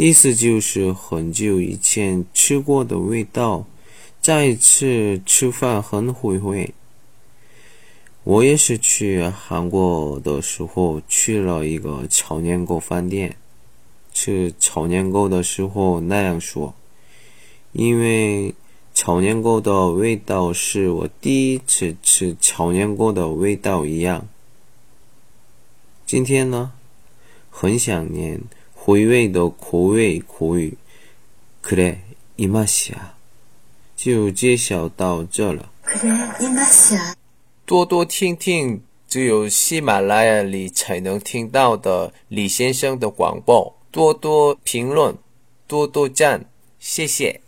意思就是很久以前吃过的味道，再一次吃饭很回味。我也是去韩国的时候去了一个炒年糕饭店，吃炒年糕的时候那样说，因为炒年糕的味道是我第一次吃炒年糕的味道一样。今天呢，很想念回味的口味口语，그래이맛이야就介绍到这了。 그래, 이 맛이야. 多多听听只有喜马拉雅里才能听到的李先生的广播，多多评论，多多赞，谢谢。